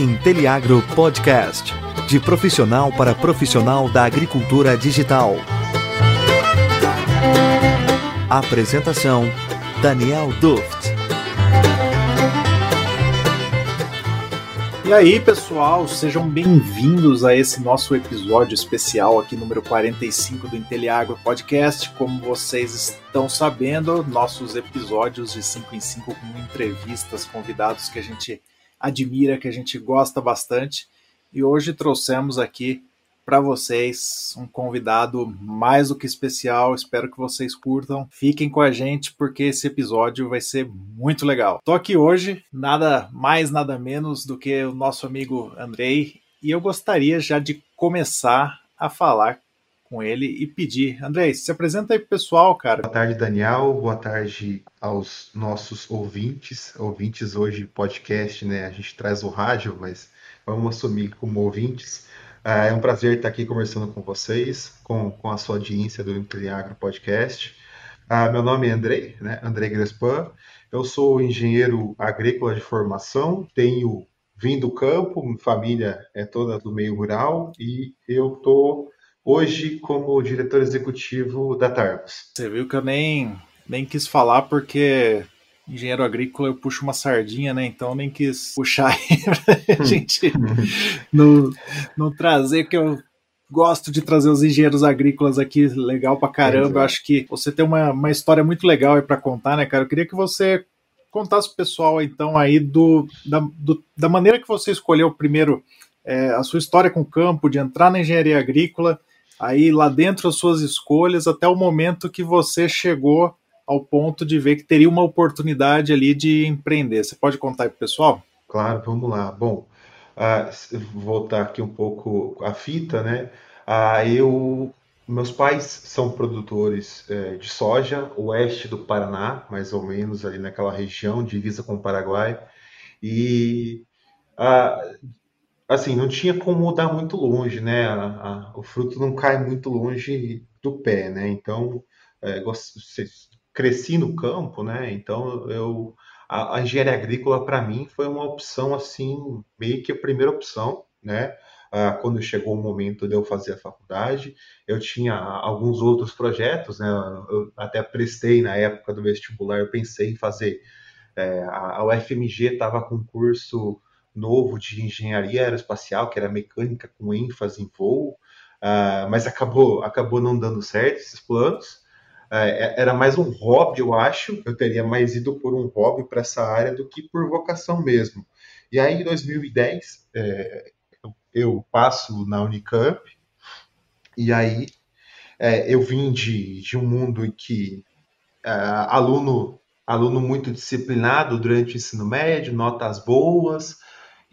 Inteliagro Podcast. De profissional para profissional da agricultura digital. Apresentação: Daniel Duft. E aí, pessoal, sejam bem-vindos a esse nosso episódio especial aqui, número 45 do Inteliagro Podcast. Como vocês estão sabendo, nossos episódios de 5 em 5 com entrevistas, convidados que a gente admira, que a gente gosta bastante. E hoje trouxemos aqui para vocês um convidado mais do que especial. Espero que vocês curtam. Fiquem com a gente porque esse episódio vai ser muito legal. Tô aqui hoje, nada mais, nada menos do que o nosso amigo Andrei, e eu gostaria já de começar a falar com ele e pedir. Andrei, se apresenta aí pro pessoal, cara. Boa tarde, Daniel. Boa tarde aos nossos ouvintes. Ouvintes hoje, podcast, né? A gente traz o rádio, mas vamos assumir como ouvintes. Ah, é um prazer estar aqui conversando com vocês, com, com a sua audiência do Inteliagro Podcast. Ah, meu nome é Andrei, né? Andrei Grespan. Eu sou engenheiro agrícola de formação, tenho vindo do campo, minha família é toda do meio rural e eu estou hoje como diretor executivo da Targos. Você viu que eu nem, nem quis falar porque engenheiro agrícola eu puxo uma sardinha, né? Então eu nem quis puxar aí pra gente não, não trazer, que eu gosto de trazer os engenheiros agrícolas aqui, legal pra caramba. Eu acho que você tem uma, uma história muito legal aí pra contar, né, cara? Eu queria que você contasse pro pessoal, então, aí do, da, do, da maneira que você escolheu primeiro é, a sua história com o campo, de entrar na engenharia agrícola, aí lá dentro as suas escolhas, até o momento que você chegou ao ponto de ver que teria uma oportunidade ali de empreender. Você pode contar aí pro pessoal? Claro, vamos lá. Bom, uh, voltar aqui um pouco a fita, né? Uh, eu, meus pais são produtores uh, de soja, oeste do Paraná, mais ou menos ali naquela região, divisa com o Paraguai, e assim não tinha como mudar muito longe, né? A, a, o fruto não cai muito longe do pé, né? Então, é, cresci no campo, né? Então eu a, a engenharia agrícola para mim foi uma opção assim meio que a primeira opção, né? Ah, quando chegou o momento de eu fazer a faculdade, eu tinha alguns outros projetos, né? Eu até prestei na época do vestibular, eu pensei em fazer é, a, a UFMG estava com curso novo de engenharia aeroespacial, que era mecânica com ênfase em voo, uh, mas acabou acabou não dando certo esses planos. É, era mais um hobby, eu acho. Eu teria mais ido por um hobby para essa área do que por vocação mesmo. E aí, em 2010, é, eu passo na Unicamp, e aí é, eu vim de, de um mundo em que é, aluno, aluno muito disciplinado durante o ensino médio, notas boas,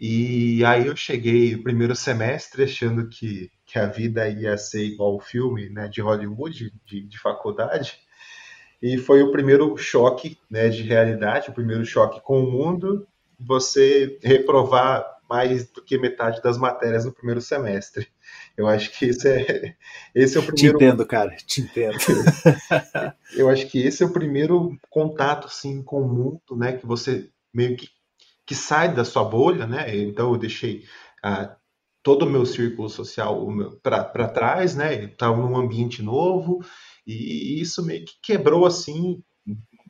e aí eu cheguei o primeiro semestre achando que que a vida ia ser igual o filme né, de Hollywood, de, de faculdade. E foi o primeiro choque né, de realidade, o primeiro choque com o mundo, você reprovar mais do que metade das matérias no primeiro semestre. Eu acho que esse é, esse é o primeiro. Te entendo, cara, te entendo. Eu acho que esse é o primeiro contato assim, com o mundo, né? Que você meio que, que sai da sua bolha, né? Então eu deixei. Ah, todo o meu círculo social para trás, né? Estava num ambiente novo e isso meio que quebrou assim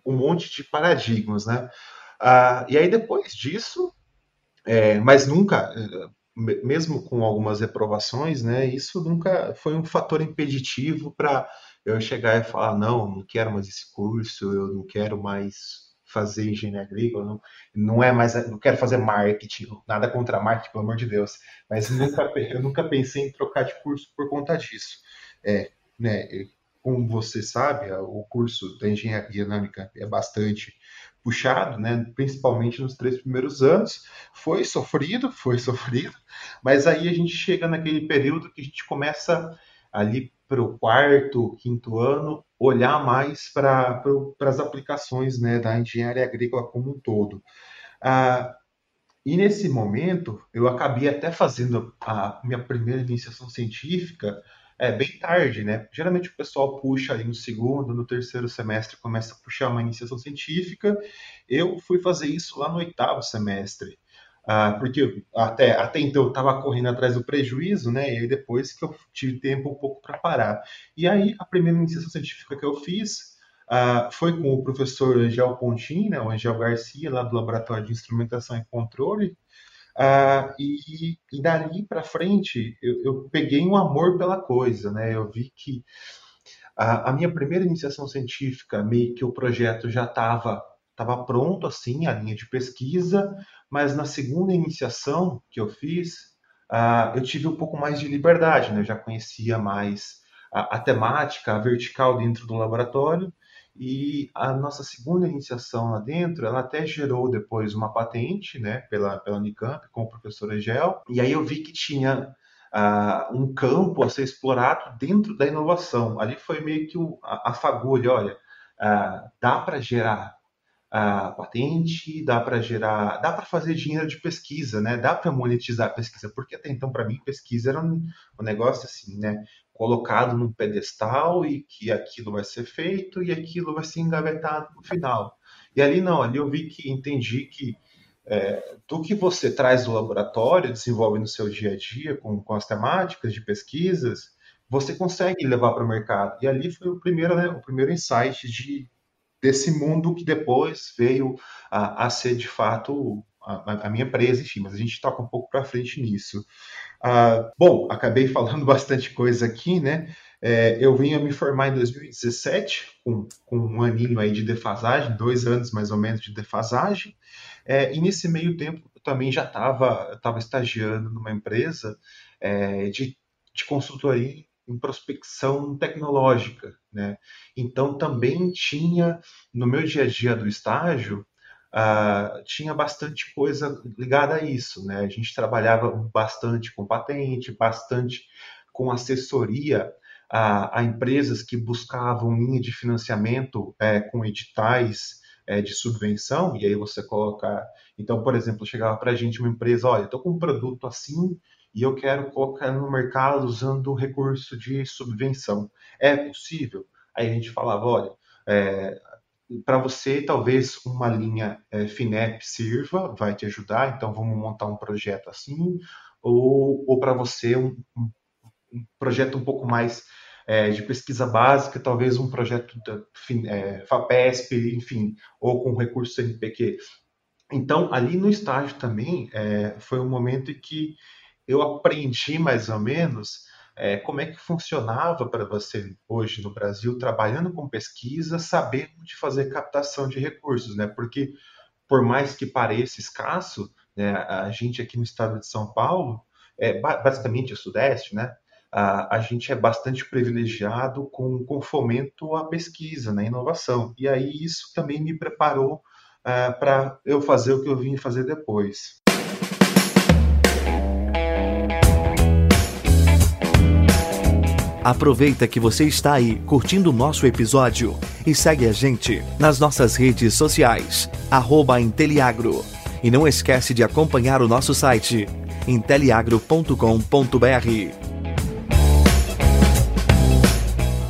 um monte de paradigmas, né? Ah, e aí depois disso, é, mas nunca, mesmo com algumas reprovações, né? Isso nunca foi um fator impeditivo para eu chegar e falar não, não quero mais esse curso, eu não quero mais fazer engenharia agrícola, não, não é mais, não quero fazer marketing, nada contra marketing, pelo amor de Deus, mas nunca, eu nunca pensei em trocar de curso por conta disso. É, né, como você sabe, o curso da engenharia na Unicamp é bastante puxado, né, principalmente nos três primeiros anos, foi sofrido, foi sofrido, mas aí a gente chega naquele período que a gente começa ali para o quarto, quinto ano, olhar mais para as aplicações né, da engenharia agrícola como um todo. Ah, e nesse momento, eu acabei até fazendo a minha primeira iniciação científica é, bem tarde, né? Geralmente o pessoal puxa ali no segundo, no terceiro semestre, começa a puxar uma iniciação científica. Eu fui fazer isso lá no oitavo semestre. Ah, porque até, até então eu estava correndo atrás do prejuízo, né? E aí depois que eu tive tempo um pouco para parar. E aí a primeira iniciação científica que eu fiz ah, foi com o professor Angel Pontin, né, o Angel Garcia, lá do Laboratório de Instrumentação e Controle. Ah, e, e dali para frente eu, eu, peguei um amor pela coisa, né? Eu vi que a, a minha primeira iniciação científica, meio que o projeto já estava estava pronto assim, a linha de pesquisa, mas na segunda iniciação que eu fiz, uh, eu tive um pouco mais de liberdade, né? Eu já conhecia mais a, a, temática, a vertical dentro do laboratório, e a nossa segunda iniciação lá dentro, ela até gerou depois uma patente, né, pela, pela Unicamp, com o professor Angel, e aí eu vi que tinha uh, um campo a ser explorado dentro da inovação. Ali foi meio que o, a, a fagulha, olha, uh, dá para gerar a patente, dá para gerar, dá para fazer dinheiro de pesquisa, né? Dá para monetizar a pesquisa, porque até então para mim pesquisa era um, um, negócio assim, né? Colocado num pedestal e que aquilo vai ser feito e aquilo vai ser engavetado no final. E ali não, ali eu vi que entendi que é, do que você traz do laboratório, desenvolve no seu dia a dia com, com as temáticas de pesquisas, você consegue levar para o mercado. E ali foi o primeiro, né, o primeiro insight de desse mundo que depois veio a, a ser de fato a, a, minha empresa, enfim, mas a gente toca um pouco para frente nisso. Ah, bom, acabei falando bastante coisa aqui, né? É, eu vim a me formar em 2017, com, com, um aninho aí de defasagem, dois anos mais ou menos de defasagem, é, e nesse meio tempo eu também já estava tava estagiando numa empresa é, de, de consultoria em prospecção tecnológica, né? Então também tinha no meu dia a dia do estágio uh, tinha bastante coisa ligada a isso, né? A gente trabalhava bastante com patente, bastante com assessoria a, a empresas que buscavam linha de financiamento é, com editais é, de subvenção, e aí você coloca. Então, por exemplo, chegava para a gente uma empresa: olha, estou com um produto assim e eu quero colocar no mercado usando o recurso de subvenção. É possível? Aí a gente falava, olha, é, para você talvez uma linha é, FINEP sirva, vai te ajudar, então vamos montar um projeto assim, ou, ou para você um, um, projeto um pouco mais é, de pesquisa básica, talvez um projeto da é, FAPESP, enfim, ou com recurso CNPq. Então, ali no estágio também, é, foi um momento em que eu aprendi mais ou menos é, como é que funcionava para você hoje no Brasil, trabalhando com pesquisa, sabendo de fazer captação de recursos, né? Porque por mais que pareça escasso, né, a gente aqui no estado de São Paulo, é, basicamente o Sudeste, né? A, a gente é bastante privilegiado com, com fomento à pesquisa, né, inovação. E aí isso também me preparou uh, é, para eu fazer o que eu vim fazer depois. Aproveita que você está aí curtindo o nosso episódio e segue a gente nas nossas redes sociais, arroba Inteliagro. E não esquece de acompanhar o nosso site, inteliagro.com.br.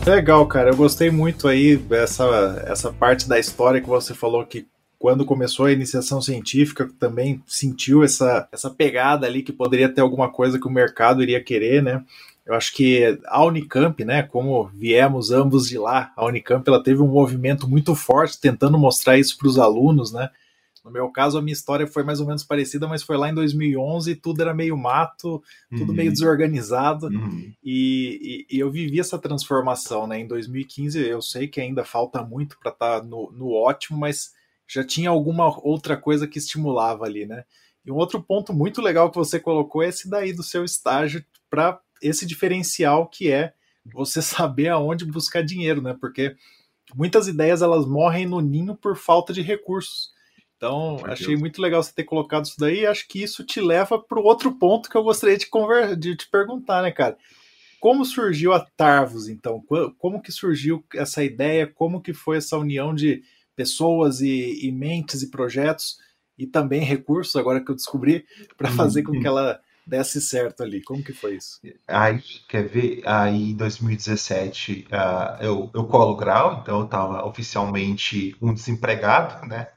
Legal, cara. Eu gostei muito aí dessa essa parte da história que você falou que quando começou a iniciação científica também sentiu essa, essa pegada ali que poderia ter alguma coisa que o mercado iria querer, né? Eu acho que a Unicamp, né, como viemos ambos de lá, a Unicamp ela teve um movimento muito forte tentando mostrar isso para os alunos, né? No meu caso, a minha história foi mais ou menos parecida, mas foi lá em 2011, tudo era meio mato, tudo uhum. meio desorganizado, uhum. e, e, e, eu vivi essa transformação, né? Em 2015, eu sei que ainda falta muito para estar tá no, no ótimo, mas já tinha alguma outra coisa que estimulava ali, né? E um outro ponto muito legal que você colocou é esse daí do seu estágio para esse diferencial que é você saber aonde buscar dinheiro, né? Porque muitas ideias elas morrem no ninho por falta de recursos. Então, achei muito legal você ter colocado isso daí. Acho que isso te leva para o outro ponto que eu gostaria de, conver... de te perguntar, né, cara? Como surgiu a Tarvos, então? Como que surgiu essa ideia? Como que foi essa união de pessoas e, e mentes e projetos e também recursos, agora que eu descobri, para fazer com que ela desse certo ali. Como que foi isso? Aí, quer ver? Aí, em 2017, uh, eu, eu colo grau, então eu estava oficialmente um desempregado, né?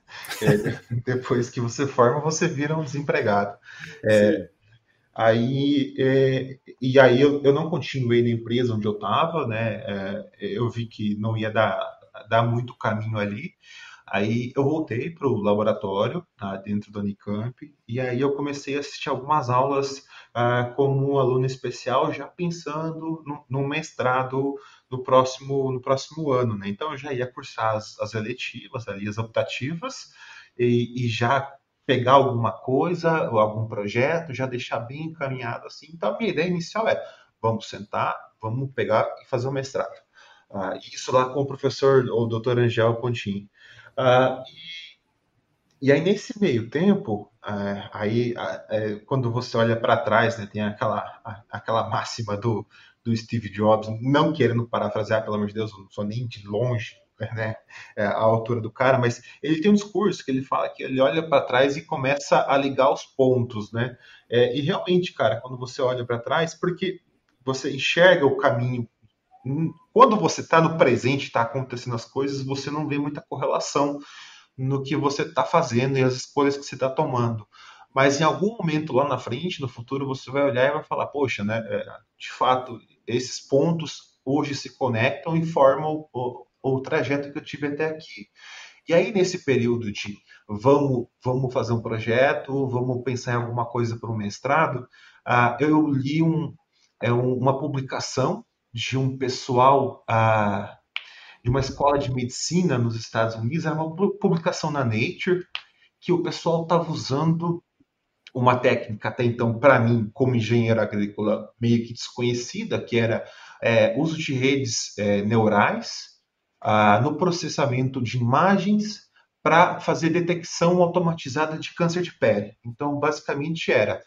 É, depois que você forma, você vira um desempregado. É, aí, é, e aí eu, eu não continuei na empresa onde eu estava, né? É, eu vi que não ia dar, dar muito caminho ali. Aí eu voltei para o laboratório tá, dentro da Unicamp e aí eu comecei a assistir algumas aulas ah, como um aluno especial, já pensando no, no, mestrado no próximo, no próximo ano. Né? Então eu já ia cursar as, as eletivas, ali, as optativas, e, e já pegar alguma coisa, ou algum projeto, já deixar bem encaminhado assim. Então a minha ideia inicial é vamos sentar, vamos pegar e fazer o mestrado. Ah, isso lá com o professor, o doutor Angel Pontin. Uh, e, aí, nesse meio tempo, uh, aí, uh, quando você olha para trás, né, tem aquela, aquela máxima do, do Steve Jobs, não querendo parafrasear, pelo amor de Deus, não sou nem de longe né, é, a altura do cara, mas ele tem um discurso que ele fala que ele olha para trás e começa a ligar os pontos, né? E realmente, cara, quando você olha para trás, porque você enxerga o caminho quando você está no presente, está acontecendo as coisas, você não vê muita correlação no que você está fazendo e as escolhas que você está tomando. Mas em algum momento lá na frente, no futuro, você vai olhar e vai falar: poxa, né, é, de fato, esses pontos hoje se conectam e formam o, o, trajeto que eu tive até aqui. E aí, nesse período de vamos, vamos fazer um projeto, vamos pensar em alguma coisa para o mestrado, uh, eu li um, é um, uma publicação de um pessoal ah, de uma escola de medicina nos Estados Unidos, era uma publicação na Nature que o pessoal estava usando uma técnica até então, para mim, como engenheiro agrícola, meio que desconhecida, que era é, uso de redes é, neurais ah, no processamento de imagens para fazer detecção automatizada de câncer de pele. Então, basicamente era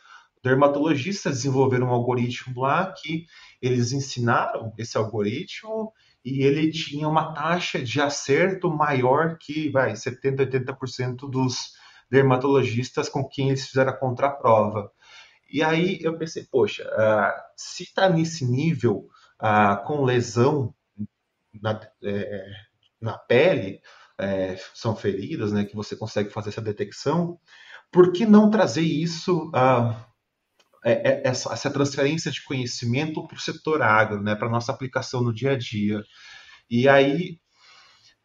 dermatologistas desenvolveram um algoritmo lá que eles ensinaram esse algoritmo e ele tinha uma taxa de acerto maior que vai 70, 80% dos dermatologistas com quem eles fizeram a contraprova. E aí eu pensei, poxa, uh, se está nesse nível uh, com lesão na, é, na pele, é, são feridas, né, que você consegue fazer essa detecção, por que não trazer isso uh, essa, essa, transferência de conhecimento para o setor agro, né, para nossa aplicação no dia a dia. E aí,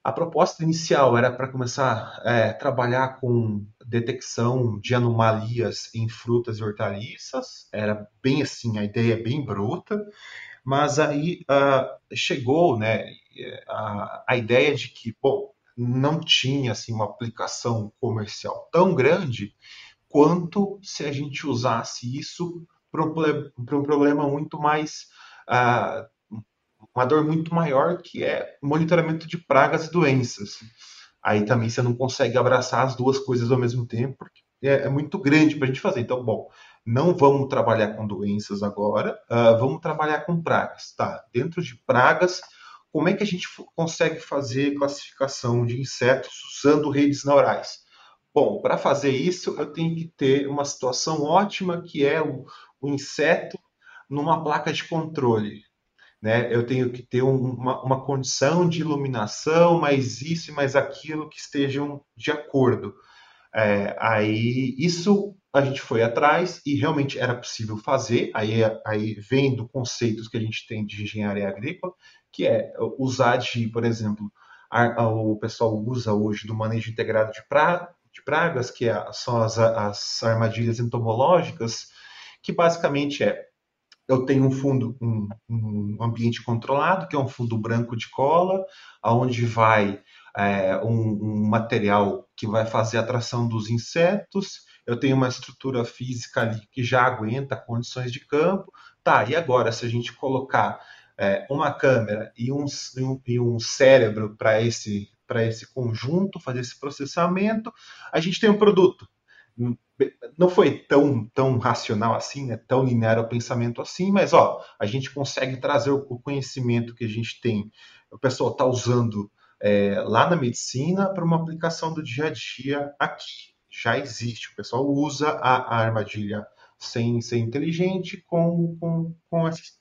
a proposta inicial era para começar a é, trabalhar com detecção de anomalias em frutas e hortaliças, era bem assim, a ideia é bem bruta, mas aí uh, chegou né, a, a ideia de que, bom, não tinha assim, uma aplicação comercial tão grande, quanto se a gente usasse isso para um, problema muito mais. Uh, uma dor muito maior, que é monitoramento de pragas e doenças. Aí também você não consegue abraçar as duas coisas ao mesmo tempo, porque é, é muito grande para a gente fazer. Então, bom, não vamos trabalhar com doenças agora, uh, vamos trabalhar com pragas. Tá, dentro de pragas, como é que a gente consegue fazer classificação de insetos usando redes neurais? Bom, para fazer isso, eu tenho que ter uma situação ótima que é o, o inseto numa placa de controle. Né? Eu tenho que ter uma, uma, condição de iluminação, mais isso e mais aquilo que estejam de acordo. É, aí isso a gente foi atrás e realmente era possível fazer. Aí, aí vem do conceitos que a gente tem de engenharia agrícola, que é usar de, por exemplo, a, a, o pessoal usa hoje do manejo integrado de, pra, de pragas, que é, são as, as armadilhas entomológicas, que basicamente é eu tenho um fundo, um, um, ambiente controlado, que é um fundo branco de cola, aonde vai é, um, um, material que vai fazer a atração dos insetos. Eu tenho uma estrutura física ali que já aguenta condições de campo. Tá, e agora, se a gente colocar é, uma câmera e um, e um cérebro para esse para esse conjunto, fazer esse processamento, a gente tem um produto. Não foi tão, tão racional assim, né? tão linear o pensamento assim, mas ó, a gente consegue trazer o conhecimento que a gente tem, o pessoal está usando é, lá na medicina para uma aplicação do dia a dia aqui. Já existe, o pessoal usa a, a armadilha sem ser inteligente, com, com, com essas,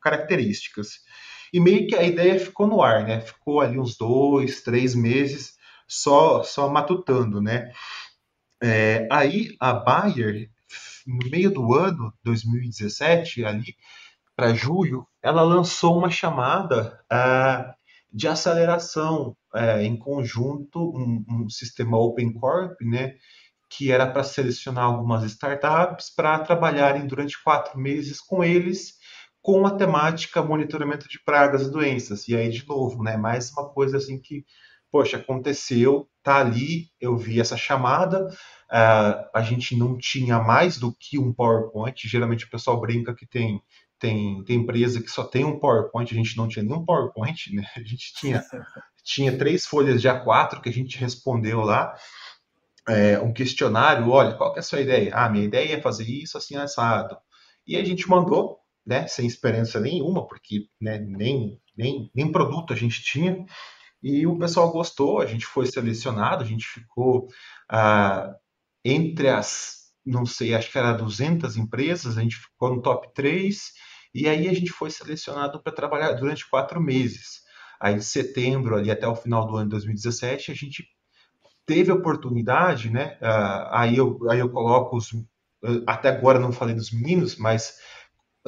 características. E meio que a ideia ficou no ar, né? Ficou ali uns dois, três meses só, só matutando, né? É, aí a Bayer, no meio do ano 2017, ali para julho, ela lançou uma chamada uh, de aceleração uh, em conjunto, um, um, sistema Open Corp, né? Que era para selecionar algumas startups para trabalharem durante quatro meses com eles com a temática monitoramento de pragas e doenças. E aí, de novo, né? Mais uma coisa assim que poxa, aconteceu, tá ali, eu vi essa chamada, uh, a gente não tinha mais do que um PowerPoint, geralmente o pessoal brinca que tem, tem, tem empresa que só tem um PowerPoint, a gente não tinha nenhum PowerPoint, né? A gente tinha, tinha três folhas de A4 que a gente respondeu lá, é, um questionário, olha, qual que é a sua ideia? Ah, minha ideia é fazer isso assim assado. E a gente mandou, né, sem experiência nenhuma, porque né, nem, nem, nem produto a gente tinha, e o pessoal gostou, a gente foi selecionado, a gente ficou ah, entre as, não sei, acho que era 200 empresas, a gente ficou no top 3, e aí a gente foi selecionado para trabalhar durante quatro meses. Aí de setembro ali até o final do ano de 2017, a gente teve oportunidade, né? Ah, aí, eu, aí eu coloco os. Até agora não falei dos meninos, mas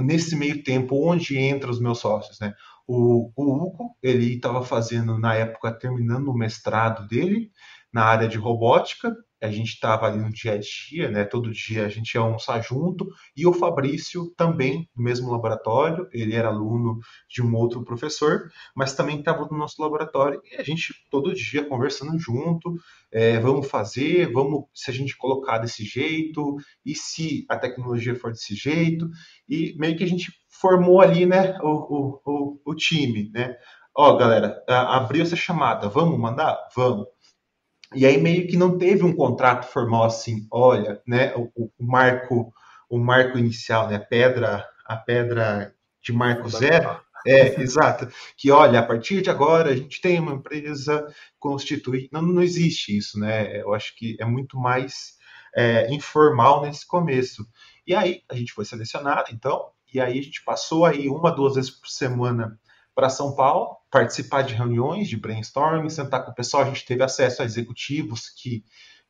nesse meio tempo, onde entram os meus sócios, né? O, o Hugo, ele estava fazendo, na época, terminando o mestrado dele na área de robótica, a gente estava ali no dia a dia, né? Todo dia a gente ia almoçar junto. E o Fabrício também no mesmo laboratório. Ele era aluno de um outro professor, mas também estava no nosso laboratório. E a gente todo dia conversando junto. É, vamos fazer, vamos se a gente colocar desse jeito e se a tecnologia for desse jeito. E meio que a gente formou ali, né? O, o, o, o time, né? Ó, galera, abriu essa chamada. Vamos mandar? Vamos e aí meio que não teve um contrato formal assim, olha, né, o, o marco, o marco inicial, né, a pedra, a pedra de marco zero, é, exato. Que olha, a partir de agora a gente tem uma empresa constituída. Não, não existe isso, né? Eu acho que é muito mais é, informal nesse começo. E aí a gente foi selecionado, então, e aí a gente passou aí uma, duas vezes por semana para São Paulo, participar de reuniões de brainstorming, sentar com o pessoal. A gente teve acesso a executivos que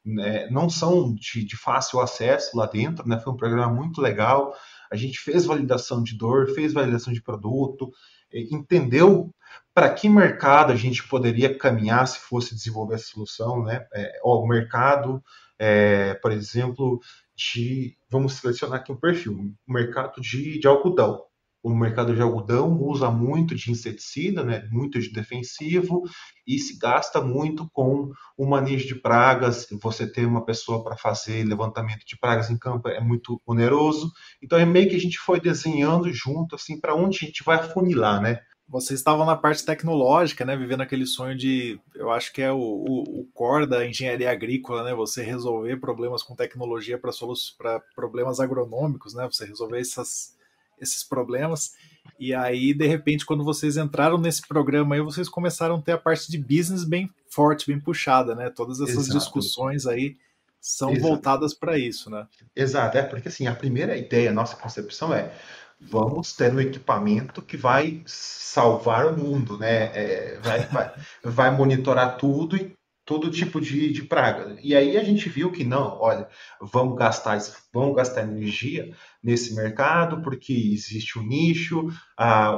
né, não são de, de, fácil acesso lá dentro, né? Foi um programa muito legal. A gente fez validação de dor, fez validação de produto, entendeu para que mercado a gente poderia caminhar se fosse desenvolver essa solução, né? É, ó, o mercado, é, por exemplo, de vamos selecionar aqui um perfil, o mercado de, de algodão o mercado de algodão usa muito de inseticida, né, muito de defensivo, e se gasta muito com o manejo de pragas. Você ter uma pessoa para fazer levantamento de pragas em campo é muito oneroso. Então é meio que a gente foi desenhando junto, assim, para onde a gente vai afunilar, né? Vocês estavam na parte tecnológica, né? Vivendo aquele sonho de, eu acho que é o, o, o core da engenharia agrícola, né? Você resolver problemas com tecnologia para problemas agronômicos, né? Você resolver essas esses problemas. E aí, de repente, quando vocês entraram nesse programa aí, vocês começaram a ter a parte de business bem forte, bem puxada, né? Todas essas Exato. discussões aí são Exato. voltadas para isso, né? Exato, é porque assim, a primeira ideia, a nossa concepção é vamos ter um equipamento que vai salvar o mundo, né? É, vai, vai, vai monitorar tudo e todo tipo de, de praga. E aí a gente viu que não, olha, vamos gastar, vamos gastar energia nesse mercado porque existe um nicho,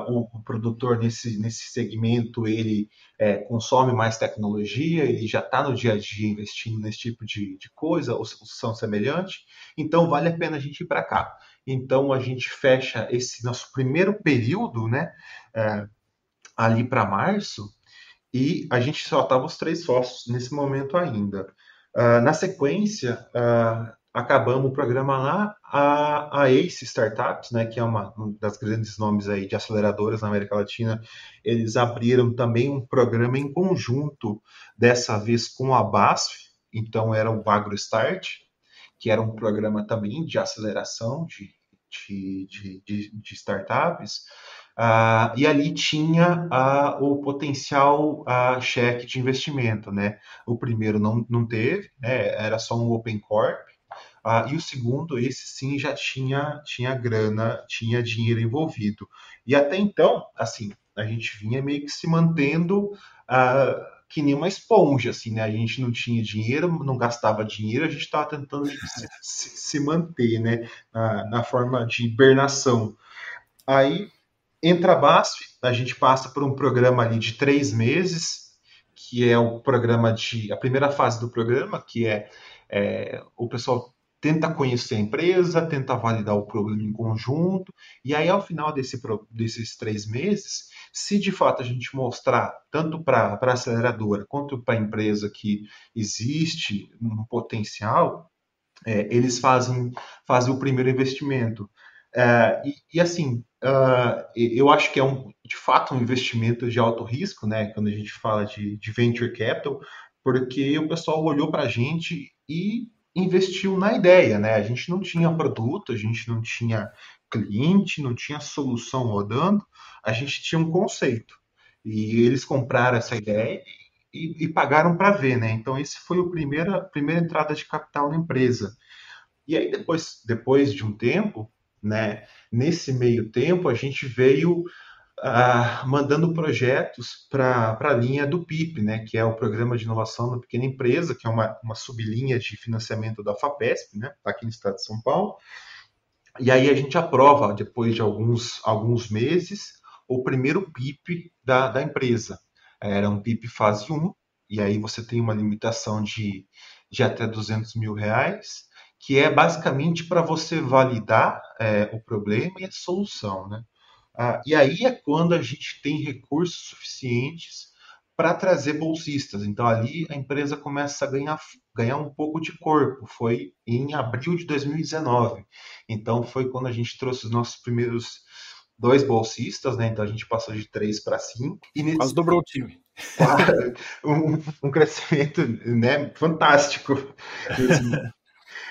o, o, produtor nesse, nesse segmento ele é, consome mais tecnologia, ele já está no dia a dia investindo nesse tipo de, de coisa, ou solução semelhante, então vale a pena a gente ir para cá. Então a gente fecha esse nosso primeiro período, né, é, ali para março, e a gente só estava os três sócios nesse momento ainda. Uh, na sequência, uh, acabamos o programa lá, a, a Ace Startups, né, que é uma, um das grandes nomes aí de aceleradoras na América Latina, eles abriram também um programa em conjunto, dessa vez com a BASF, então era o AgroStart, que era um programa também de aceleração de, de, de, de, de startups, Uh, e ali tinha uh, o potencial uh, cheque de investimento, né? O primeiro não, não teve, né? era só um Open Corp. E o segundo, esse sim já tinha, tinha grana, tinha dinheiro envolvido. E até então, assim, a gente vinha meio que se mantendo que nem uma esponja, assim, né? A gente não tinha dinheiro, não gastava dinheiro, a gente estava tentando se, se, manter, né? Na, forma de hibernação. Aí entra a BASF, a gente passa por um programa ali de três meses, que é o programa de. a primeira fase do programa, que é, é o pessoal tenta conhecer a empresa, tenta validar o problema em conjunto, e aí ao final desse, desses três meses, se de fato a gente mostrar, tanto para a aceleradora quanto para a empresa que existe um potencial, é, eles fazem, fazem o primeiro investimento. É, e, e, assim, uh, eu acho que é um, de fato um investimento de alto risco, né, quando a gente fala de, de venture capital, porque o pessoal olhou para a gente e investiu na ideia, né? A gente não tinha produto, a gente não tinha cliente, não tinha solução rodando, a gente tinha um conceito. E eles compraram essa ideia e, e pagaram para ver, né? Então, esse foi a primeira, primeira entrada de capital na empresa. E aí, depois, depois de um tempo, né, nesse meio tempo, a gente veio ah, mandando projetos para a linha do PIP, né, que é o Programa de Inovação da Pequena Empresa, que é uma, uma sublinha de financiamento da FAPESP, né, tá aqui no estado de São Paulo. E aí a gente aprova, depois de alguns, alguns meses, o primeiro PIP da, da empresa. Era um PIP fase 1, e aí você tem uma limitação de, de até 200 mil reais, que é basicamente para você validar é, o problema e a solução, né? Ah, e aí é quando a gente tem recursos suficientes para trazer bolsistas. Então ali a empresa começa a ganhar, ganhar um pouco de corpo. Foi em abril de 2019. Então foi quando a gente trouxe os nossos primeiros dois bolsistas, né? Então a gente passou de três para cinco. E nesse... Quase dobrou o time. um, um crescimento né, fantástico.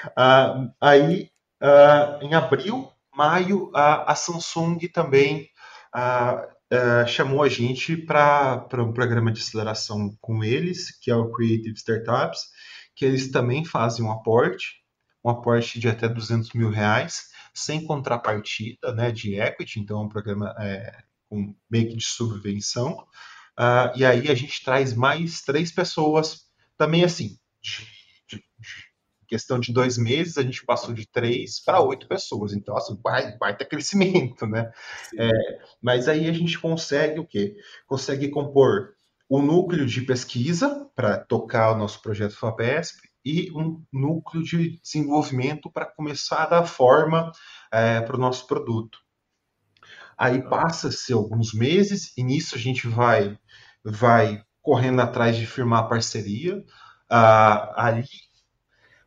uh, aí, uh, em abril, maio, a, a Samsung também a, a, chamou a gente para um programa de aceleração com eles, que é o Creative Startups, que eles também fazem um aporte, um aporte de até 200 mil reais, sem contrapartida né, de equity, então é um programa é, com meio que de subvenção. Uh, e aí a gente traz mais três pessoas, também assim, de, de questão de dois meses, a gente passou de três para oito pessoas. Então, assim, vai, vai ter crescimento, né? É, mas aí a gente consegue o quê? Consegue compor o núcleo de pesquisa para tocar o nosso projeto FAPESP e um núcleo de desenvolvimento para começar a dar forma é, para o nosso produto. Aí passa-se alguns meses e nisso a gente vai, vai correndo atrás de firmar parceria. Ah, ali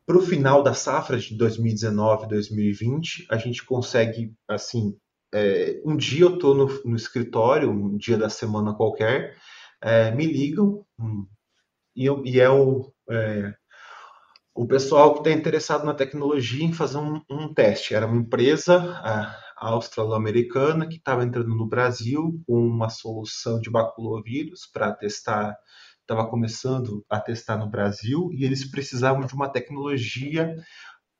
para o final da safra de 2019, 2020, a gente consegue, assim, é, um dia eu estou no, no, escritório, um dia da semana qualquer, é, me ligam hum, e, eu, e, é o, é, o pessoal que está interessado na tecnologia em fazer um, um teste. Era uma empresa australo-americana que estava entrando no Brasil com uma solução de baculovírus para testar estava começando a testar no Brasil e eles precisavam de uma tecnologia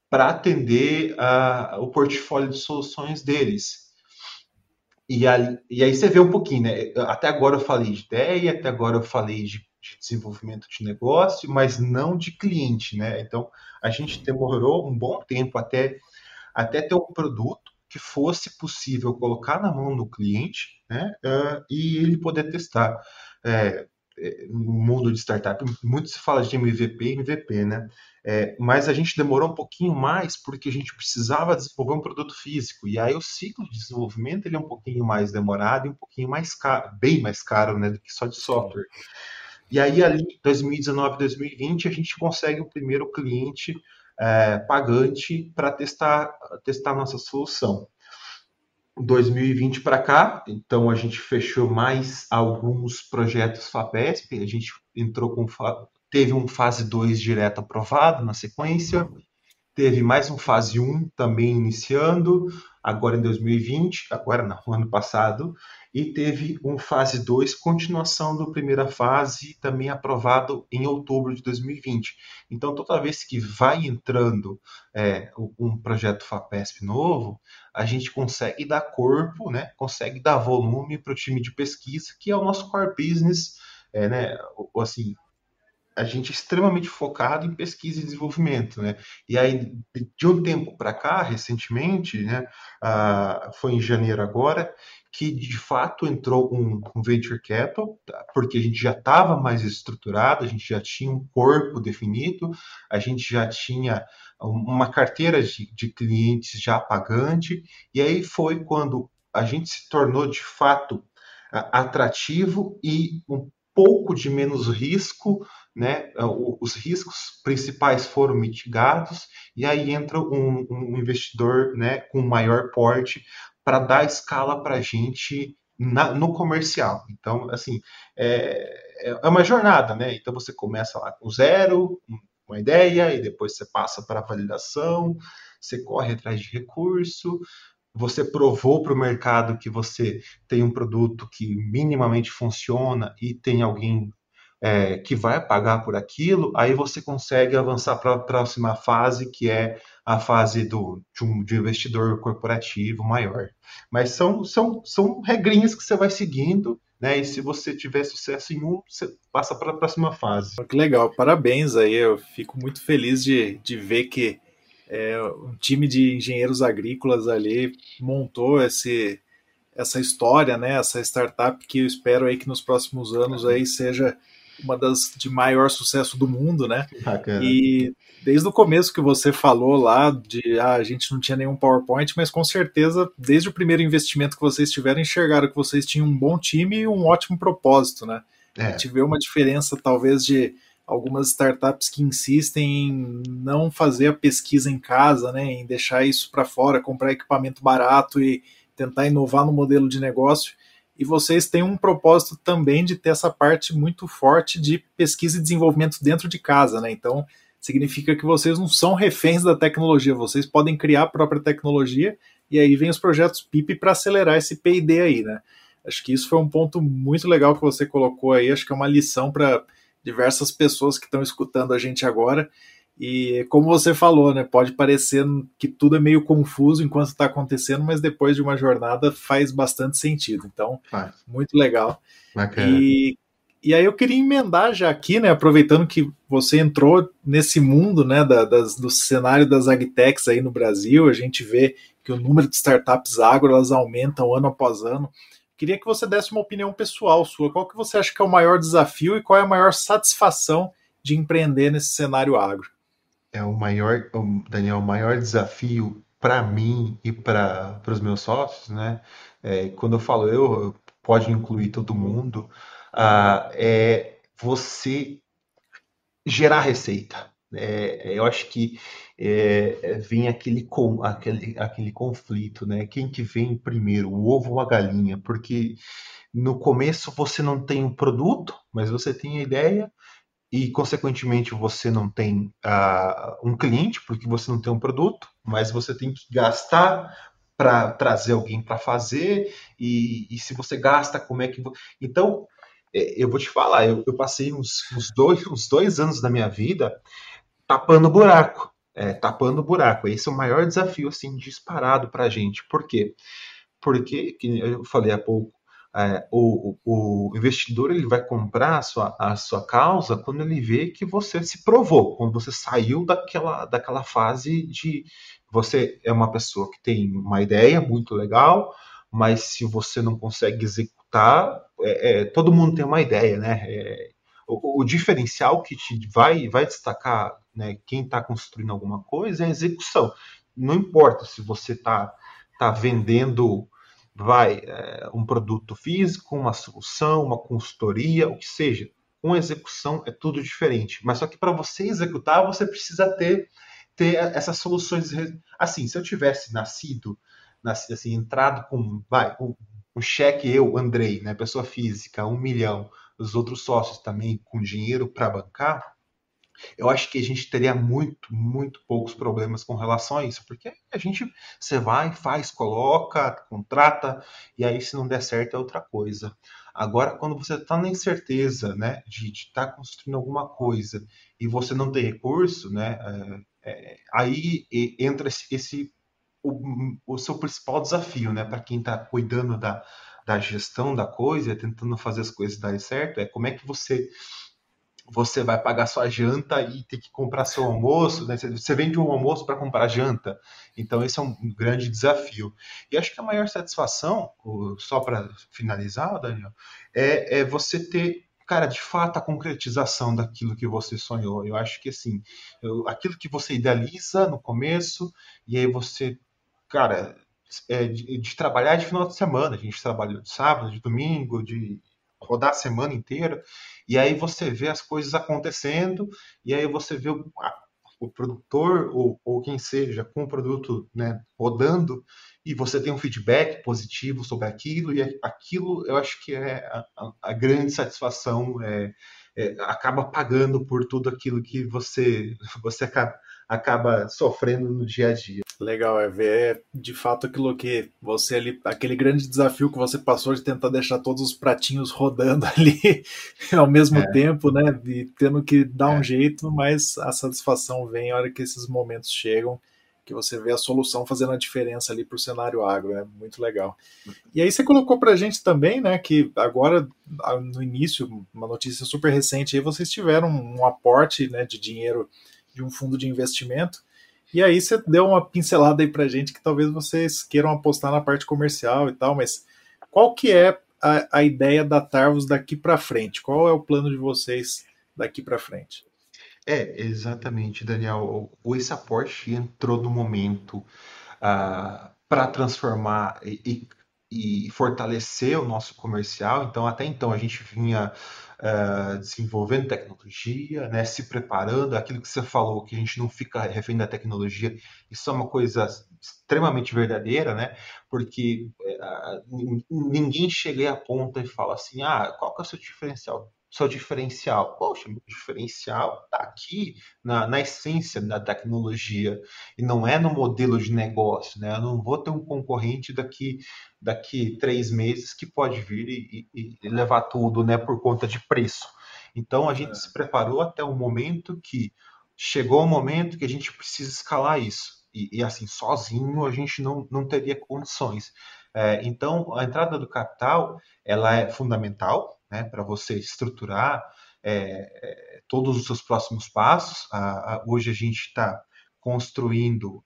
para atender o portfólio de soluções deles. E, ali, e aí você vê um pouquinho, né? Até agora eu falei de ideia, até agora eu falei de, de desenvolvimento de negócio, mas não de cliente, né? Então a gente demorou um bom tempo até, até ter um produto que fosse possível colocar na mão do cliente né, uh, e ele poder testar. É, no mundo de startup, muito se fala de MVP e MVP, né? É, mas a gente demorou um pouquinho mais porque a gente precisava desenvolver um produto físico. E aí o ciclo de desenvolvimento ele é um pouquinho mais demorado e um pouquinho mais caro, bem mais caro, né, do que só de software. E aí ali, 2019, 2020, a gente consegue o primeiro cliente é, pagante para testar, testar nossa solução. 2020 para cá, então a gente fechou mais alguns projetos FAPESP, a gente entrou com teve um fase 2 direto aprovado na sequência, teve mais um fase 1 também iniciando, agora em 2020, agora não, ano passado, e teve um fase 2, continuação da primeira fase, também aprovado em outubro de 2020. Então, toda vez que vai entrando é, um projeto FAPESP novo, a gente consegue dar corpo, né, consegue dar volume para o time de pesquisa, que é o nosso core business, é, né, assim, a gente é extremamente focado em pesquisa e desenvolvimento, né? E aí, de um tempo para cá, recentemente, né, uh, foi em janeiro agora, que de fato entrou um, um venture capital, tá? porque a gente já estava mais estruturado, a gente já tinha um corpo definido, a gente já tinha uma carteira de, de clientes já pagante, e aí foi quando a gente se tornou de fato atrativo e um pouco de menos risco né, os riscos principais foram mitigados e aí entra um, um investidor né, com maior porte para dar escala para a gente na, no comercial. Então, assim, é, é uma jornada, né? Então você começa lá com zero, uma ideia, e depois você passa para a validação, você corre atrás de recurso, você provou para o mercado que você tem um produto que minimamente funciona e tem alguém é, que vai pagar por aquilo, aí você consegue avançar para a próxima fase, que é a fase do, de, um, de investidor corporativo maior. Mas são, são, são regrinhas que você vai seguindo, né? E se você tiver sucesso em um, você passa para a próxima fase. Que legal, parabéns aí. Eu fico muito feliz de, de ver que é, um time de engenheiros agrícolas ali montou esse, essa história, né? Essa startup que eu espero aí que nos próximos anos aí seja uma das de maior sucesso do mundo, né? Bacana. E desde o começo que você falou lá de ah, a gente não tinha nenhum PowerPoint, mas com certeza, desde o primeiro investimento que vocês tiveram, enxergaram que vocês tinham um bom time e um ótimo propósito, né? É. A gente vê uma diferença, talvez, de algumas startups que insistem em não fazer a pesquisa em casa, né? Em deixar isso para fora, comprar equipamento barato e tentar inovar no modelo de negócio e vocês têm um propósito também de ter essa parte muito forte de pesquisa e desenvolvimento dentro de casa, né? Então, significa que vocês não são reféns da tecnologia, vocês podem criar a própria tecnologia e aí vem os projetos PIP para acelerar esse P&D aí, né? Acho que isso foi um ponto muito legal que você colocou aí, acho que é uma lição para diversas pessoas que estão escutando a gente agora e como você falou, né, pode parecer que tudo é meio confuso enquanto está acontecendo, mas depois de uma jornada faz bastante sentido. Então, muito legal. E, e aí eu queria emendar já aqui, né, aproveitando que você entrou nesse mundo, né, da, das, do cenário das agtechs aí no Brasil, a gente vê que o número de startups agro elas aumentam ano após ano. Queria que você desse uma opinião pessoal sua. Qual que você acha que é o maior desafio e qual é a maior satisfação de empreender nesse cenário agro? É o maior, Daniel, o maior desafio para mim e para os meus sócios, né? É, quando eu falo eu, pode incluir todo mundo, uh, é você gerar receita. É, eu acho que é, é, vem aquele, com, aquele, aquele conflito, né? Quem que vem primeiro, o ovo ou a galinha? Porque no começo você não tem um produto, mas você tem a ideia, e, consequentemente, você não tem uh, um cliente, porque você não tem um produto, mas você tem que gastar para trazer alguém para fazer, e, e, se você gasta, como é que. Então, é, eu vou te falar, eu, eu passei uns, uns, dois, uns dois anos da minha vida tapando buraco. É, tapando buraco. Esse é o maior desafio, assim, disparado para a gente. Por quê? Porque, que eu falei há pouco, é, o, o, investidor ele vai comprar a sua, a sua causa quando ele vê que você se provou, quando você saiu daquela, daquela fase de você é uma pessoa que tem uma ideia muito legal, mas se você não consegue executar, é, é, todo mundo tem uma ideia, né? É, o, o, diferencial que te vai, vai destacar né, quem está construindo alguma coisa é a execução. Não importa se você está tá vendendo vai é, um produto físico, uma solução, uma consultoria, o que seja. Com execução é tudo diferente. Mas só que para você executar, você precisa ter, ter essas soluções. Assim, se eu tivesse nascido, nascido assim, entrado com vai, um, um cheque, eu, Andrei, né, pessoa física, um milhão, os outros sócios também com dinheiro para bancar, eu acho que a gente teria muito, muito poucos problemas com relação a isso, porque a gente, você vai, faz, coloca, contrata, e aí se não der certo é outra coisa. Agora, quando você está na incerteza, né, de estar tá construindo alguma coisa e você não tem recurso, né, é, é, aí entra esse, esse o, o, seu principal desafio, né, para quem está cuidando da, da gestão da coisa, tentando fazer as coisas darem certo, é como é que você você vai pagar sua janta e ter que comprar seu almoço, né? Você vende um almoço para comprar janta. Então, esse é um grande desafio. E acho que a maior satisfação, só para finalizar, Daniel, é, é, você ter, cara, de fato, a concretização daquilo que você sonhou. Eu acho que, assim, eu, aquilo que você idealiza no começo, e aí você, cara, é, de, de trabalhar de final de semana. A gente trabalha de sábado, de domingo, de rodar a semana inteira, e aí você vê as coisas acontecendo, e aí você vê o, o produtor ou, ou, quem seja com o produto né, rodando, e você tem um feedback positivo sobre aquilo, e aquilo eu acho que é a, a grande satisfação, é, é, acaba pagando por tudo aquilo que você, você acaba, acaba sofrendo no dia a dia. Legal, é ver de fato aquilo que você ali, aquele grande desafio que você passou de tentar deixar todos os pratinhos rodando ali ao mesmo é. tempo, né? E tendo que dar é. um jeito, mas a satisfação vem a hora que esses momentos chegam, que você vê a solução fazendo a diferença ali para o cenário agro, é né? muito legal. E aí você colocou para a gente também, né, que agora no início, uma notícia super recente, aí vocês tiveram um aporte, né, de dinheiro de um fundo de investimento e aí você deu uma pincelada aí pra gente que talvez vocês queiram apostar na parte comercial e tal, mas qual que é a, a ideia da Tarvos daqui para frente? Qual é o plano de vocês daqui para frente? É, exatamente, Daniel. O aporte entrou no momento uh, ah, para transformar e, e, e, fortalecer o nosso comercial. Então, até então, a gente vinha uh, desenvolvendo tecnologia, né, se preparando, aquilo que você falou, que a gente não fica refém da tecnologia, isso é uma coisa extremamente verdadeira, né? Porque uh, ninguém chega a ponta e fala assim, ah, qual que é o seu diferencial? Seu diferencial? Poxa, meu diferencial está aqui na, na essência da tecnologia e não é no modelo de negócio, né? Eu não vou ter um concorrente daqui daqui três meses que pode vir e, e, e levar tudo, né, por conta de preço. Então a gente é. se preparou até o momento que chegou o momento que a gente precisa escalar isso. E, e assim, sozinho a gente não, não teria condições. É, então, a entrada do capital ela é fundamental, né, para você estruturar é, todos os seus próximos passos. A, a, hoje a gente está construindo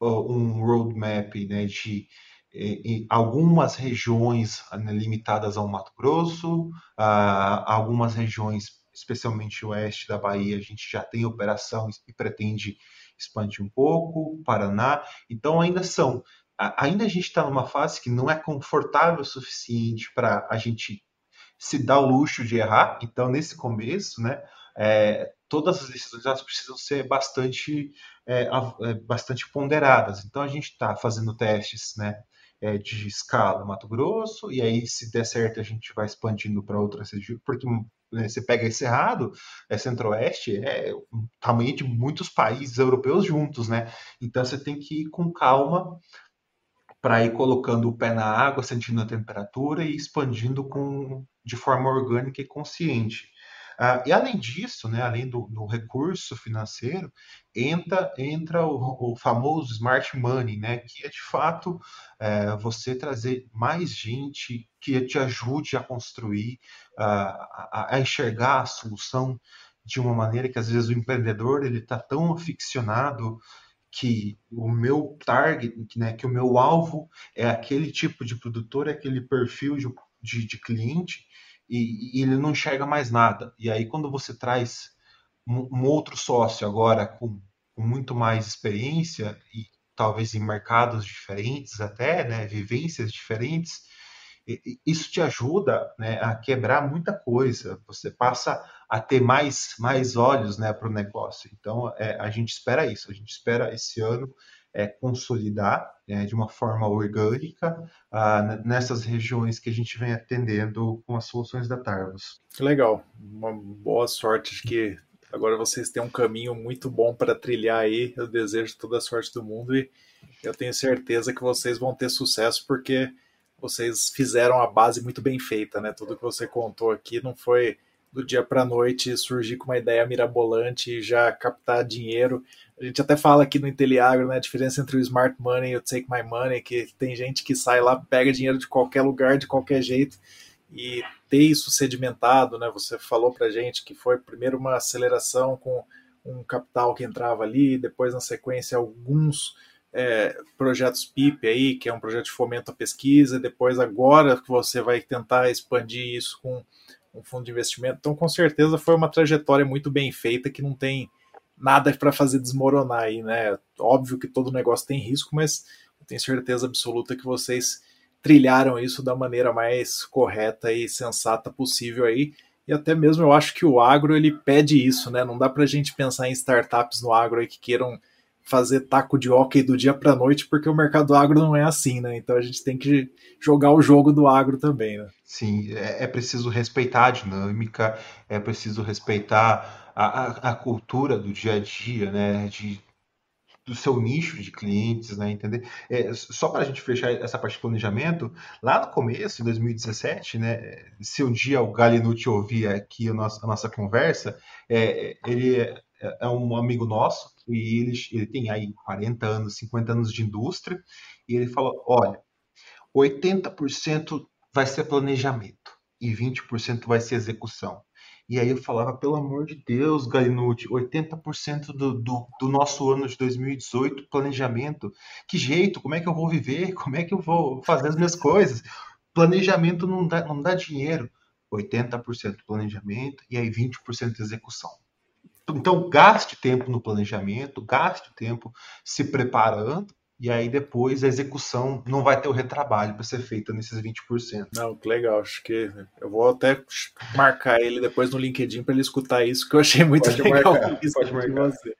um roadmap né, de em algumas regiões né, limitadas ao Mato Grosso, algumas regiões, especialmente oeste da Bahia, a gente já tem operação e pretende expandir um pouco, Paraná, então ainda são, ainda a gente está numa fase que não é confortável o suficiente para a gente se dá o luxo de errar. Então, nesse começo, né, é, todas as decisões elas precisam ser bastante, é, é bastante ponderadas. Então, a gente está fazendo testes né, é, de escala Mato Grosso, e aí, se der certo, a gente vai expandindo para outras regiões, porque né, você pega esse Cerrado, é Centro-Oeste, é o tamanho de muitos países europeus juntos, né? Então, você tem que ir com calma para ir colocando o pé na água, sentindo a temperatura e expandindo com, de forma orgânica e consciente. Uh, e além disso, né, além do, do recurso financeiro, entra, entra o, o, famoso smart money, né, que é de fato é, você trazer mais gente que te ajude a construir, uh, a, a, enxergar a solução de uma maneira que às vezes o empreendedor ele está tão aficionado que o meu target, né, que o meu alvo é aquele tipo de produtor, é aquele perfil de, de, de cliente, e, e, ele não enxerga mais nada. E aí, quando você traz um, um outro sócio agora com, com, muito mais experiência, e talvez em mercados diferentes até, né, vivências diferentes, isso te ajuda né, a quebrar muita coisa. Você passa a ter mais, mais olhos né, para o negócio. Então, é, a gente espera isso. A gente espera esse ano é, consolidar é, de uma forma orgânica ah, nessas regiões que a gente vem atendendo com as soluções da Tarvos. Legal. Uma boa sorte. Que Agora vocês têm um caminho muito bom para trilhar aí. Eu desejo toda a sorte do mundo e eu tenho certeza que vocês vão ter sucesso porque vocês fizeram a base muito bem feita, né? Tudo que você contou aqui não foi do dia para a noite surgir com uma ideia mirabolante e já captar dinheiro. A gente até fala aqui no Inteliagro, né, a diferença entre o smart money e o take my money, que tem gente que sai lá, pega dinheiro de qualquer lugar, de qualquer jeito, e ter isso sedimentado, né? Você falou para gente que foi primeiro uma aceleração com um capital que entrava ali, depois na sequência alguns é, projetos PIP aí, que é um projeto de fomento à pesquisa, depois agora que você vai tentar expandir isso com um fundo de investimento. Então, com certeza foi uma trajetória muito bem feita que não tem nada para fazer desmoronar aí, né? Óbvio que todo negócio tem risco, mas eu tenho certeza absoluta que vocês trilharam isso da maneira mais correta e sensata possível aí. E até mesmo eu acho que o agro ele pede isso, né? Não dá para a gente pensar em startups no agro aí que queiram fazer taco de hockey do dia para noite, porque o mercado agro não é assim, né? Então a gente tem que jogar o jogo do agro também, né? Sim, é, é preciso respeitar a dinâmica, é preciso respeitar a, a, a, cultura do dia a dia, né? De, do seu nicho de clientes, né? Entender? É, só para a gente fechar essa parte de planejamento, lá no começo, em 2017, né? Se um dia o Galinucci ouvir aqui a nossa, a nossa conversa, é, ele é, é um amigo nosso e ele, ele tem aí 40 anos, 50 anos de indústria, e ele falou: olha, 80% vai ser planejamento e 20% vai ser execução. E aí eu falava, pelo amor de Deus, Galinucci, 80% do, do, do, nosso ano de 2018, planejamento. Que jeito? Como é que eu vou viver? Como é que eu vou fazer as minhas coisas? Planejamento não dá, não dá dinheiro. 80% planejamento e aí 20% execução. Então, gaste tempo no planejamento, gaste tempo se preparando, e aí depois a execução não vai ter o retrabalho para ser feita nesses 20%. Não, que legal. Acho que eu vou até marcar ele depois no LinkedIn para ele escutar isso, que eu achei muito pode legal marcar, isso pode marcar. você.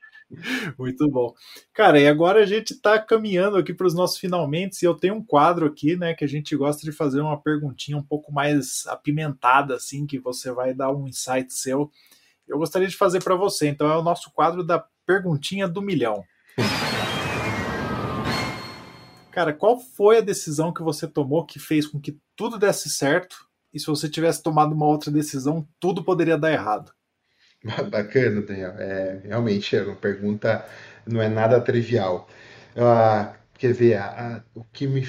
Muito bom. Cara, e agora a gente está caminhando aqui para os nossos finalmente, e eu tenho um quadro aqui, né, que a gente gosta de fazer uma perguntinha um pouco mais apimentada, assim, que você vai dar um insight seu eu gostaria de fazer para você. Então é o nosso quadro da perguntinha do milhão. Cara, qual foi a decisão que você tomou que fez com que tudo desse certo? E se você tivesse tomado uma outra decisão, tudo poderia dar errado? Bacana, Daniel. É, realmente é uma pergunta, não é nada trivial. Ah, quer ver, a, o que me.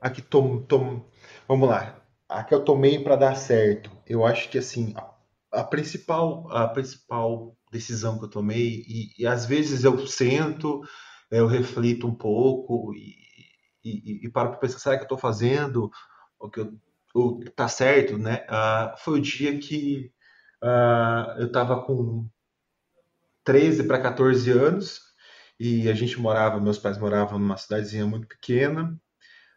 A que tom, tom, vamos lá. A que eu tomei para dar certo. Eu acho que assim, a a principal, a principal decisão que eu tomei, e, e às vezes eu sento, eu reflito um pouco e, e, e paro para pensar, será que eu estou fazendo o que eu, o, tá certo, né? Uh, foi o dia que uh, eu estava com 13 para 14 anos e a gente morava, meus pais moravam numa cidadezinha muito pequena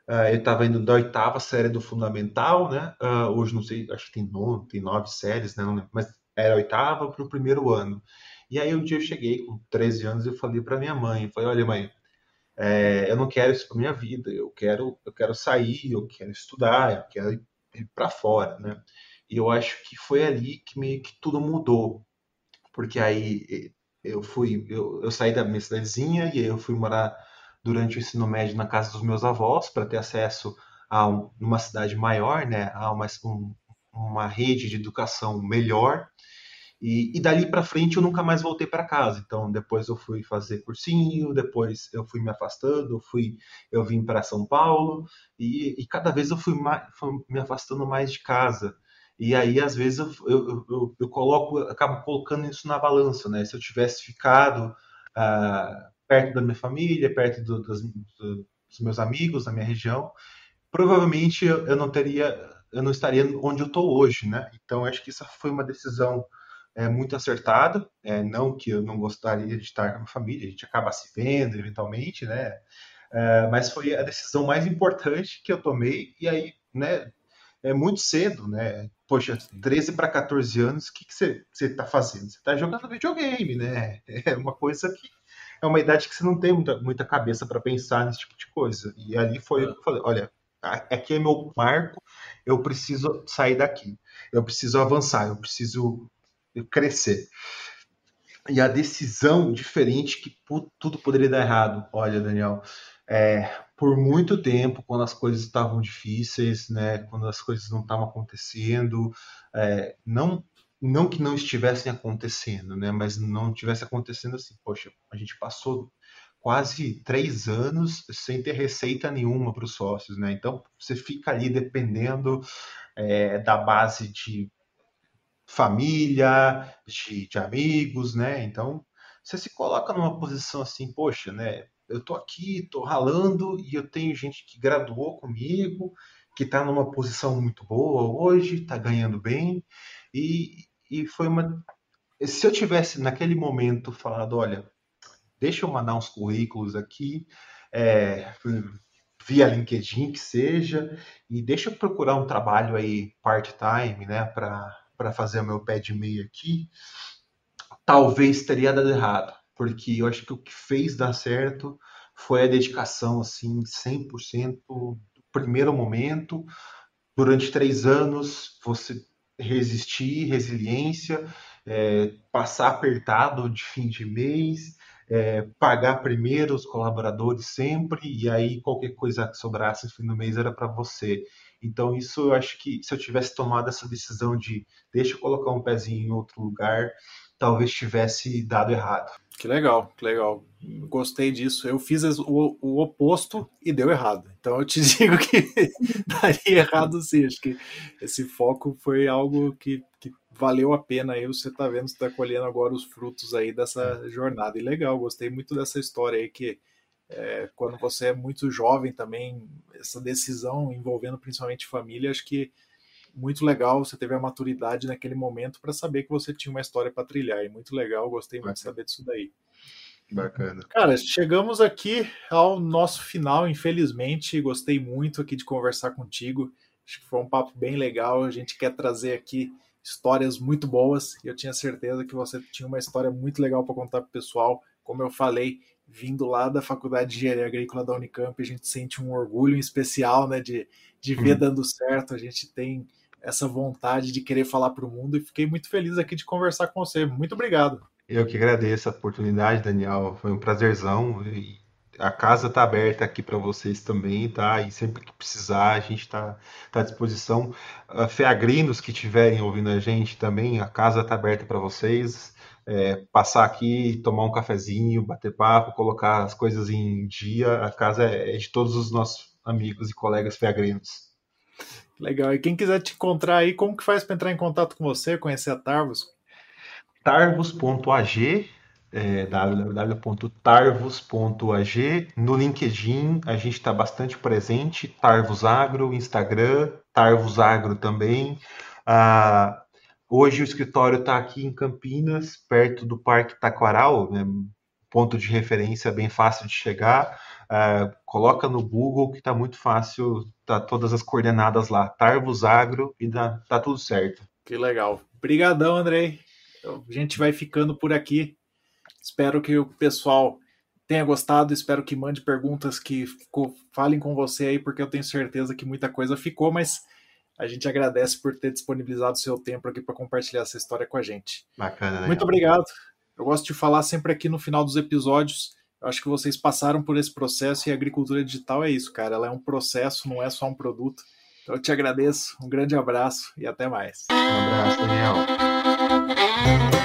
Uh, eu estava indo da oitava série do fundamental, né? Uh, hoje não sei, acho que tem nove, tem nove séries, né? Mas era a oitava para o primeiro ano. E aí um dia eu cheguei com 13 anos e falei para minha mãe, falei, olha mãe, é, eu não quero isso para minha vida, eu quero, eu quero sair, eu quero estudar, eu quero ir, para fora, né? E eu acho que foi ali que meio que tudo mudou, porque aí eu fui, eu, eu saí da minha cidadezinha e aí eu fui morar durante o ensino médio na casa dos meus avós para ter acesso a um, uma cidade maior, né, a uma, um, uma rede de educação melhor. E, e dali para frente eu nunca mais voltei para casa. Então depois eu fui fazer cursinho, depois eu fui me afastando, eu fui, eu vim para São Paulo e, e, cada vez eu fui, mais, fui, me afastando mais de casa. E aí às vezes eu, eu, eu, eu coloco, acabo colocando isso na balança, né? Se eu tivesse ficado uh, perto da minha família, perto do, dos, dos, meus amigos, da minha região, provavelmente eu, eu não teria, eu não estaria onde eu estou hoje, né? Então acho que isso foi uma decisão é, muito acertada. É, não que eu não gostaria de estar com a família, a gente acaba se vendo eventualmente, né? É, mas foi a decisão mais importante que eu tomei e aí, né? É muito cedo, né? Poxa, 13 para 14 anos, o que você está fazendo? Você está jogando videogame, né? É uma coisa que é uma idade que você não tem muita, muita cabeça para pensar nesse tipo de coisa. E ali foi eu falei, olha, aqui é meu marco, eu preciso sair daqui, eu preciso avançar, eu preciso crescer. e a decisão diferente que tudo poderia dar errado. Olha, Daniel, é, por muito tempo, quando as coisas estavam difíceis, né, quando as coisas não estavam acontecendo, é, não não que não estivessem acontecendo, né, mas não tivesse acontecendo assim, poxa, a gente passou quase três anos sem ter receita nenhuma para os sócios, né? Então você fica ali dependendo é, da base de família, de, de, amigos, né? Então você se coloca numa posição assim, poxa, né? Eu tô aqui, tô ralando e eu tenho gente que graduou comigo, que está numa posição muito boa hoje, está ganhando bem e, e foi uma se eu tivesse naquele momento falado, olha, deixa eu mandar uns currículos aqui, é, via LinkedIn que seja, e deixa eu procurar um trabalho aí part-time, né, para fazer o meu pé de meia aqui, talvez teria dado errado, porque eu acho que o que fez dar certo foi a dedicação, assim, 100% do primeiro momento, durante três anos, você resistir, resiliência, é, passar apertado de fim de mês, é, pagar primeiro os colaboradores sempre, e aí qualquer coisa que sobrasse no fim do mês era para você. Então, isso eu acho que se eu tivesse tomado essa decisão de deixa eu colocar um pezinho em outro lugar, talvez tivesse dado errado. Que legal, que legal. Gostei disso. Eu fiz o, o oposto e deu errado. Então eu te digo que daria errado sim. Acho que esse foco foi algo que, que valeu a pena aí. Você está vendo, você está colhendo agora os frutos aí dessa jornada. E legal, gostei muito dessa história aí que é, quando você é muito jovem também, essa decisão envolvendo principalmente família, acho que muito legal, você teve a maturidade naquele momento para saber que você tinha uma história para trilhar. E muito legal, gostei muito de saber disso daí. Bacana. Cara, chegamos aqui ao nosso final, infelizmente. Gostei muito aqui de conversar contigo. Acho que foi um papo bem legal. A gente quer trazer aqui histórias muito boas e eu tinha certeza que você tinha uma história muito legal para contar para o pessoal. Como eu falei, vindo lá da Faculdade de Engenharia Agrícola da Unicamp, a gente sente um orgulho especial né, de, de ver hum. dando certo. A gente tem essa vontade de querer falar para o mundo e fiquei muito feliz aqui de conversar com você. Muito obrigado. Eu que agradeço a oportunidade, Daniel. Foi um prazerzão. A casa está aberta aqui para vocês também, tá? E sempre que precisar, a gente está tá à disposição. Uh, feagrinos que estiverem ouvindo a gente também, a casa está aberta para vocês. É, passar aqui, tomar um cafezinho, bater papo, colocar as coisas em dia. A casa é, é de todos os nossos amigos e colegas feagrinos. Legal. E quem quiser te encontrar aí, como que faz para entrar em contato com você, conhecer a Tarvos? Tarvos.ag, é, www.tarvos.ag. No LinkedIn a gente está bastante presente, Tarvos Agro, Instagram, Tarvos Agro também. Ah, hoje o escritório está aqui em Campinas, perto do Parque Taquaral, né, ponto de referência bem fácil de chegar. Uh, coloca no Google que está muito fácil, tá todas as coordenadas lá, Tarvos Agro e dá, tá tudo certo. Que legal. Obrigadão, Andrei. A gente vai ficando por aqui. Espero que o pessoal tenha gostado, espero que mande perguntas que falem com você aí, porque eu tenho certeza que muita coisa ficou, mas a gente agradece por ter disponibilizado o seu tempo aqui para compartilhar essa história com a gente. Bacana, né? Muito obrigado. Eu gosto de falar sempre aqui no final dos episódios eu acho que vocês passaram por esse processo e a agricultura digital é isso, cara. Ela é um processo, não é só um produto. Então eu te agradeço, um grande abraço e até mais. Um abraço, Daniel.